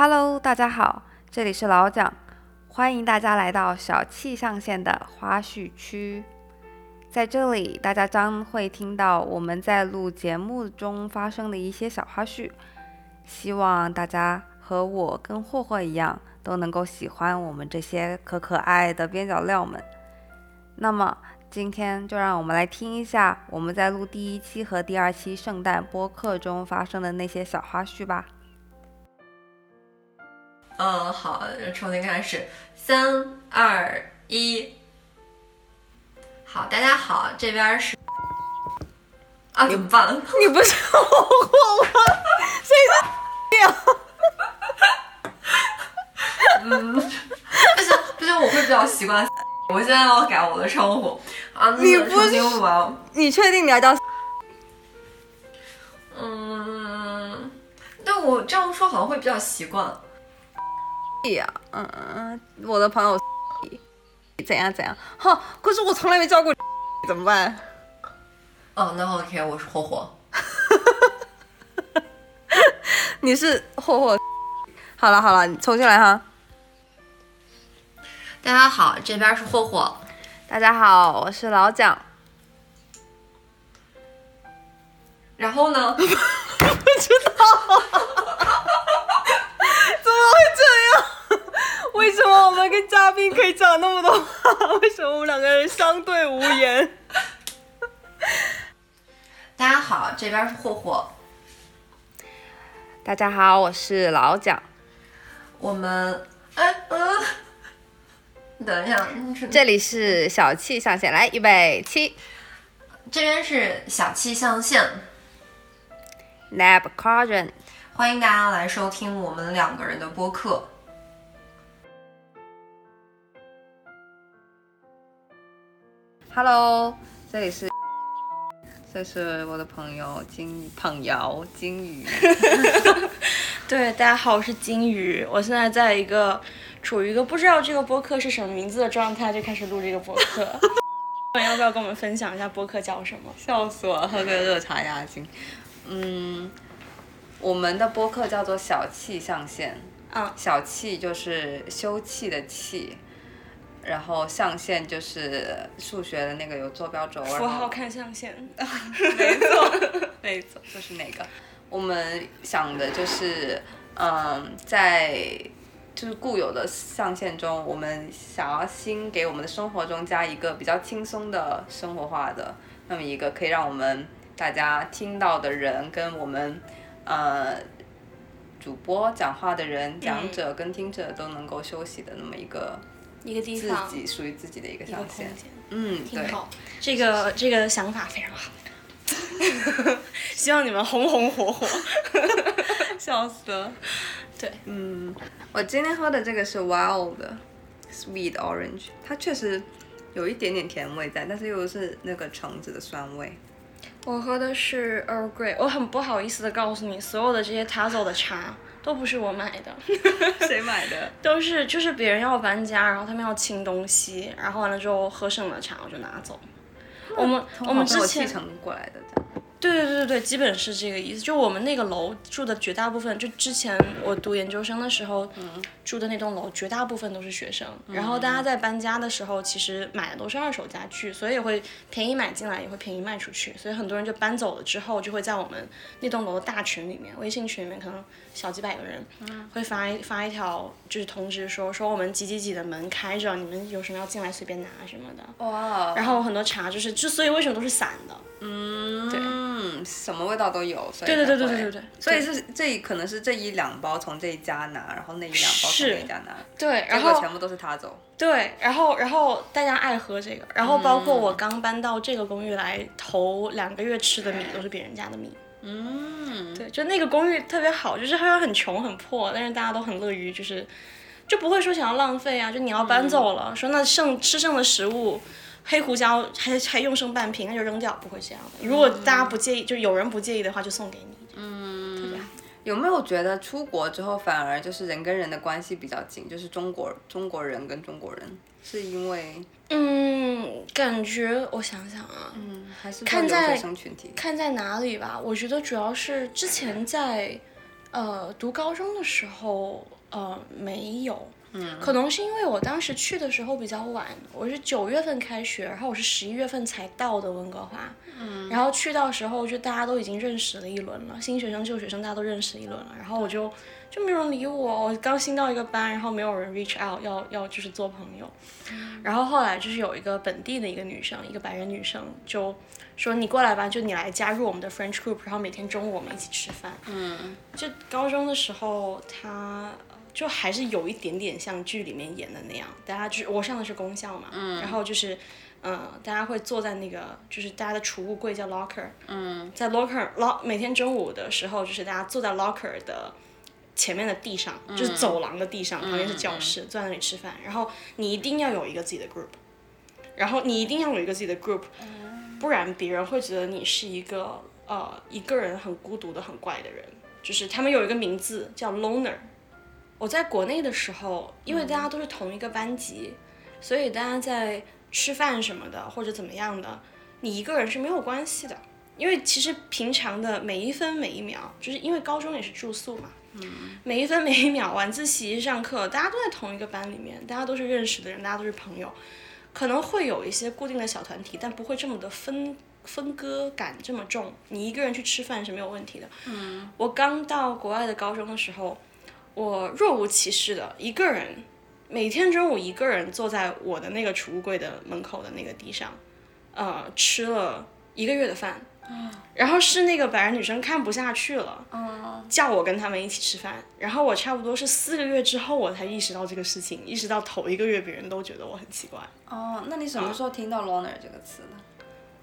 Hello，大家好，这里是老蒋，欢迎大家来到小气象线的花絮区。在这里，大家将会听到我们在录节目中发生的一些小花絮。希望大家和我跟霍霍一样，都能够喜欢我们这些可可爱的边角料们。那么，今天就让我们来听一下我们在录第一期和第二期圣诞播客中发生的那些小花絮吧。嗯，好，重新开始，三二一，好，大家好，这边是啊，怎么办？你不是霍霍吗？谁是呀？嗯，不行不行，我会比较习惯。我现在要改我的称呼啊，那个你不是重新录完。你确定你要叫？嗯，但我这样说好像会比较习惯。呀，嗯嗯，我的朋友怎样怎样？哈，可是我从来没叫过，怎么办？哦，那 OK，我是霍霍。你是霍霍。好了好了，你重新来哈。大家好，这边是霍霍。大家好，我是老蒋。然后呢？不知道，怎么会这样？为什么我们跟嘉宾可以讲那么多话？为什么我们两个人相对无言？大家好，这边是霍霍。大家好，我是老蒋。我们，哎，嗯，等一下，这里是小气象限，来预备起这边是小气象限，Lab Quadrant。欢迎大家来收听我们两个人的播客。Hello，这里是，这是我的朋友金朋友金鱼。对，大家好，我是金鱼，我现在在一个处于一个不知道这个播客是什么名字的状态，就开始录这个播客。要不要跟我们分享一下播客叫什么？笑死我了，喝个热茶压惊。嗯，我们的播客叫做小气象限，啊，小气就是休憩的气，然后象限就是数学的那个有坐标轴，符号看象限。没错，没错，就是那个。我们想的就是，嗯，在就是固有的象限中，我们想要新给我们的生活中加一个比较轻松的生活化的那么一个可以让我们大家听到的人跟我们呃主播讲话的人、讲者跟听者都能够休息的那么一个一个地方自，己属于自己的一个一个空。间，嗯，对。挺好。这个这个想法非常好。希望你们红红火火。笑死了。对，嗯，我今天喝的这个是 Wild 的 Sweet Orange，它确实有一点点甜味在，但是又是那个橙子的酸味。我喝的是 Earl Grey，我很不好意思的告诉你，所有的这些 Tazo 的茶都不是我买的。谁买的？都是就是别人要搬家，然后他们要清东西，然后完了之后喝剩了茶我就拿走。我们我们之前过来的，这样。对对对对对，基本是这个意思。就我们那个楼住的绝大部分，就之前我读研究生的时候、住的那栋楼，绝大部分都是学生。然后大家在搬家的时候，其实买的都是二手家具，所以也会便宜买进来，也会便宜卖出去。所以很多人就搬走了之后，就会在我们那栋楼的大群里面，微信群里面可能小几百个人，会发一发一条就是通知说说我们几几几的门开着，你们有什么要进来随便拿什么的。哇。然后很多茶就是，之所以为什么都是散的，嗯，什么味道都有，所以对对对对对对对所以是这一可能是这一两包从这一家拿，然后那一两包从是那一家拿，对，然后全部都是他走。对，然后然后大家爱喝这个，然后包括我刚搬到这个公寓来，头两个月吃的米都是别人家的米。嗯，对，就那个公寓特别好，就是它很穷很破，但是大家都很乐于就是，就不会说想要浪费啊，就你要搬走了，说那剩吃剩的食物。黑胡椒还还用剩半瓶，那就扔掉，不会这样的。如果大家不介意，就有人不介意的话，就送给你。嗯，特别好。有没有觉得出国之后反而就是人跟人的关系比较近？就是中国中国人跟中国人，是因为嗯，感觉我想想啊，嗯还是看在学生群体？看在哪里吧，我觉得主要是之前在呃，读高中的时候，呃，没有。嗯，可能是因为我当时去的时候比较晚，我是九月份开学，然后我是十一月份才到的温哥华。嗯，然后去到时候就大家都已经认识了一轮了，新学生旧学生大家都认识一轮了，然后我就就没有人理我，我刚新到一个班，然后没有人 reach out 要要就是做朋友。然后后来就是有一个本地的一个女生，一个白人女生就。说你过来吧，就你来加入我们的 French group，然后每天中午我们一起吃饭。嗯，就高中的时候，他就还是有一点点像剧里面演的那样，大家就是我上的是公校嘛，嗯，然后就是，嗯，大家会坐在那个就是大家的储物柜叫 locker，嗯，在 locker lock 每天中午的时候，就是大家坐在 locker 的前面的地上，就是走廊的地上，旁边是教室，坐在那里吃饭，然后你一定要有一个自己的 group，然后你一定要有一个自己的 group。不然别人会觉得你是一个呃一个人很孤独的很怪的人，就是他们有一个名字叫 loner。我在国内的时候，因为大家都是同一个班级，所以大家在吃饭什么的或者怎么样的，你一个人是没有关系的。因为其实平常的每一分每一秒，就是因为高中也是住宿嘛，每一分每一秒晚自习上课，大家都在同一个班里面，大家都是认识的人，大家都是朋友。可能会有一些固定的小团体，但不会这么的分分割感这么重。你一个人去吃饭是没有问题的。嗯，我刚到国外的高中的时候，我若无其事的一个人，每天中午一个人坐在我的那个储物柜的门口的那个地上，呃，吃了一个月的饭。然后是那个白人女生看不下去了，叫我跟他们一起吃饭。然后我差不多是四个月之后我才意识到这个事情，意识到头一个月别人都觉得我很奇怪。哦，那你什么时候听到 loner 这个词呢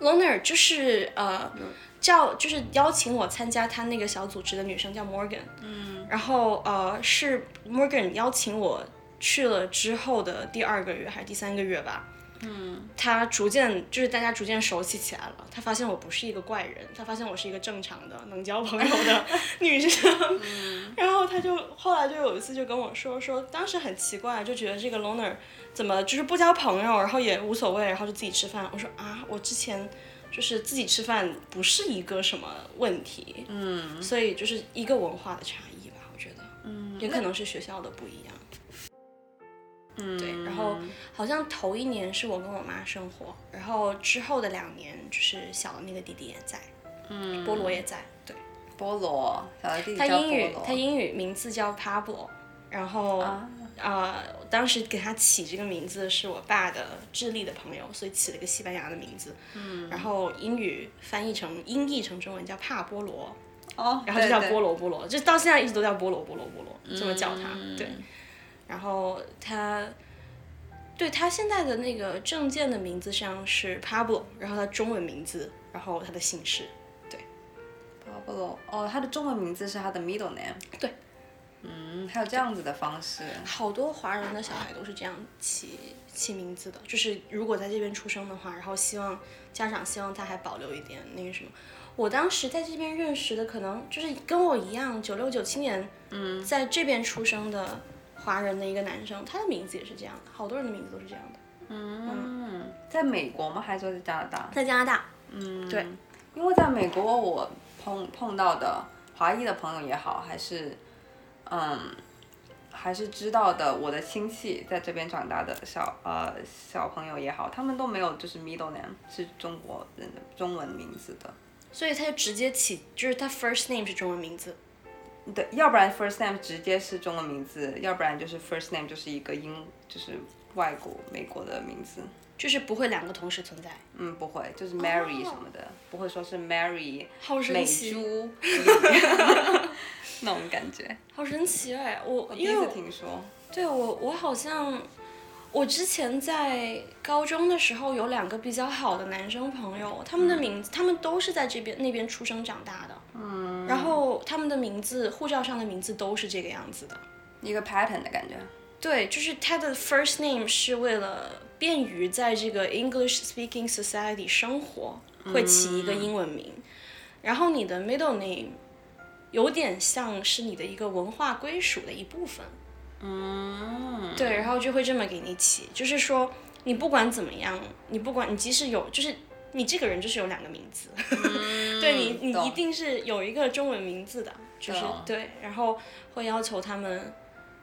？loner 就是呃叫就是邀请我参加他那个小组织的女生叫 Morgan。嗯。然后呃是 Morgan 邀请我去了之后的第二个月还是第三个月吧。嗯，他逐渐就是大家逐渐熟悉起来了。他发现我不是一个怪人，他发现我是一个正常的能交朋友的 女生。然后他就后来就有一次就跟我说说，当时很奇怪，就觉得这个 loner 怎么就是不交朋友，然后也无所谓，然后就自己吃饭。我说啊，我之前就是自己吃饭不是一个什么问题。嗯，所以就是一个文化的差异吧，我觉得，嗯，也可能是学校的不一样。嗯对，然后好像头一年是我跟我妈生活，然后之后的两年就是小的那个弟弟也在，嗯，菠萝也在，对，菠萝，小的弟弟他英语他英语名字叫 Pablo，然后啊，当时给他起这个名字是我爸的智利的朋友，所以起了一个西班牙的名字，嗯，然后英语翻译成音译成中文叫帕波罗，哦，然后就叫波罗波罗，就到现在一直都叫菠萝菠萝菠萝，这么叫他，对。然后他，对他现在的那个证件的名字上是 Pablo，然后他中文名字，然后他的姓氏，对，Pablo，哦，他的中文名字是他的 middle name，对，嗯，还有这样子的方式，好多华人的小孩都是这样起起名字的，就是如果在这边出生的话，然后希望家长希望他还保留一点那个什么，我当时在这边认识的可能就是跟我一样九六九七年，嗯，在这边出生的。华人的一个男生，他的名字也是这样的，好多人的名字都是这样的。嗯，在美国吗？还是说在加拿大？在加拿大。嗯，对，因为在美国，我碰碰到的华裔的朋友也好，还是嗯，还是知道的，我的亲戚在这边长大的小呃小朋友也好，他们都没有就是 middle name 是中国人的中文名字的，所以他就直接起，就是他 first name 是中文名字。对，要不然 first name 直接是中文名字，要不然就是 first name 就是一个英，就是外国美国的名字，就是不会两个同时存在。嗯，不会，就是 Mary 什么的，不会说是 Mary 美珠 那种感觉。好神奇哎，我第一次听说。对我，我好像。我之前在高中的时候有两个比较好的男生朋友，他们的名字，他们都是在这边那边出生长大的，嗯，然后他们的名字，护照上的名字都是这个样子的，一个 pattern 的感觉。对，就是他的 first name 是为了便于在这个 English speaking society 生活，会起一个英文名，然后你的 middle name 有点像是你的一个文化归属的一部分。嗯，对，然后就会这么给你起，就是说你不管怎么样，你不管你即使有，就是你这个人就是有两个名字，对你你一定是有一个中文名字的，就是对，然后会要求他们，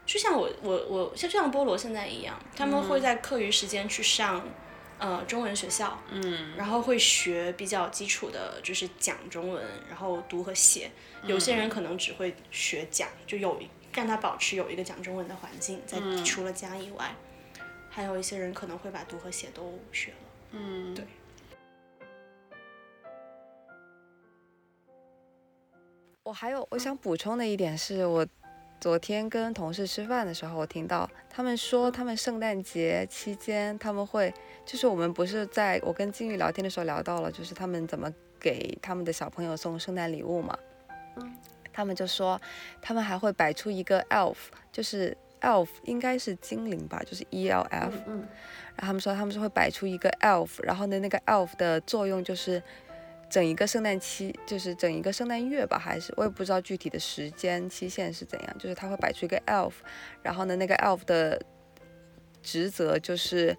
就像我我我像就像菠萝现在一样，他们会在课余时间去上。呃，中文学校，嗯，然后会学比较基础的，就是讲中文，然后读和写。有些人可能只会学讲，就有让他保持有一个讲中文的环境，在除了家以外，还有一些人可能会把读和写都学了。嗯，对。我还有我想补充的一点是，我。昨天跟同事吃饭的时候，我听到他们说，他们圣诞节期间他们会，就是我们不是在我跟金宇聊天的时候聊到了，就是他们怎么给他们的小朋友送圣诞礼物嘛。嗯。他们就说，他们还会摆出一个 elf，就是 elf 应该是精灵吧，就是 E L F。嗯。然后他们说，他们是会摆出一个 elf，然后呢，那个 elf 的作用就是。整一个圣诞期就是整一个圣诞月吧，还是我也不知道具体的时间期限是怎样。就是他会摆出一个 elf，然后呢，那个 elf 的职责就是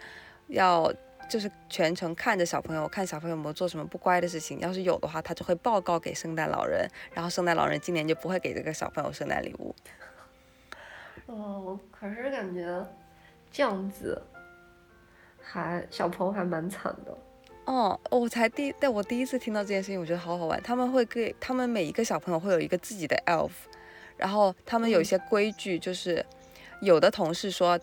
要就是全程看着小朋友，看小朋友有没有做什么不乖的事情。要是有的话，他就会报告给圣诞老人，然后圣诞老人今年就不会给这个小朋友圣诞礼物。哦，可是感觉这样子还小朋友还蛮惨的。哦，我才第，但我第一次听到这件事情，我觉得好好玩。他们会给他们每一个小朋友会有一个自己的 elf，然后他们有一些规矩，就是有的同事说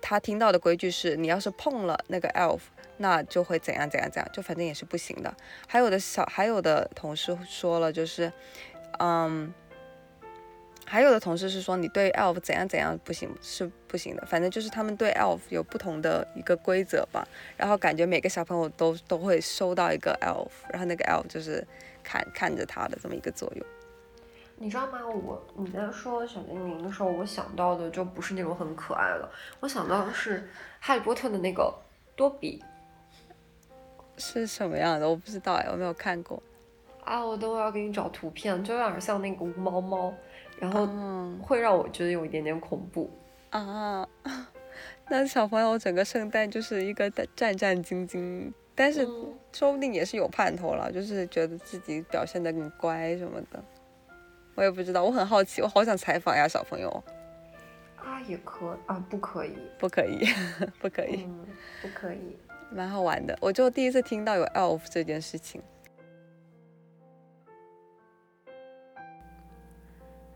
他听到的规矩是，你要是碰了那个 elf，那就会怎样怎样怎样，就反正也是不行的。还有的小，还有的同事说了，就是，嗯。还有的同事是说你对 elf 怎样怎样不行是不行的，反正就是他们对 elf 有不同的一个规则吧。然后感觉每个小朋友都都会收到一个 elf，然后那个 elf 就是看看着他的这么一个作用。你知道吗？我你在说小精灵的时候，我想到的就不是那种很可爱的，我想到的是哈利波特的那个多比。是什么样的？我不知道哎，我没有看过。啊，我等会要给你找图片，就有点像那个无毛猫。然后会让我觉得有一点点恐怖啊！那小朋友整个圣诞就是一个战战兢兢，但是说不定也是有盼头了，就是觉得自己表现的很乖什么的。我也不知道，我很好奇，我好想采访呀，小朋友。啊，也可啊，不可以，不可以，不可以，不可以，蛮好玩的。我就第一次听到有 elf 这件事情。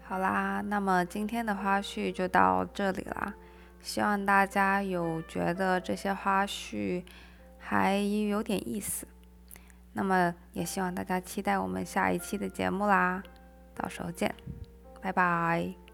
好啦，那么今天的花絮就到这里啦。希望大家有觉得这些花絮还有点意思。那么也希望大家期待我们下一期的节目啦。到时候见，拜拜。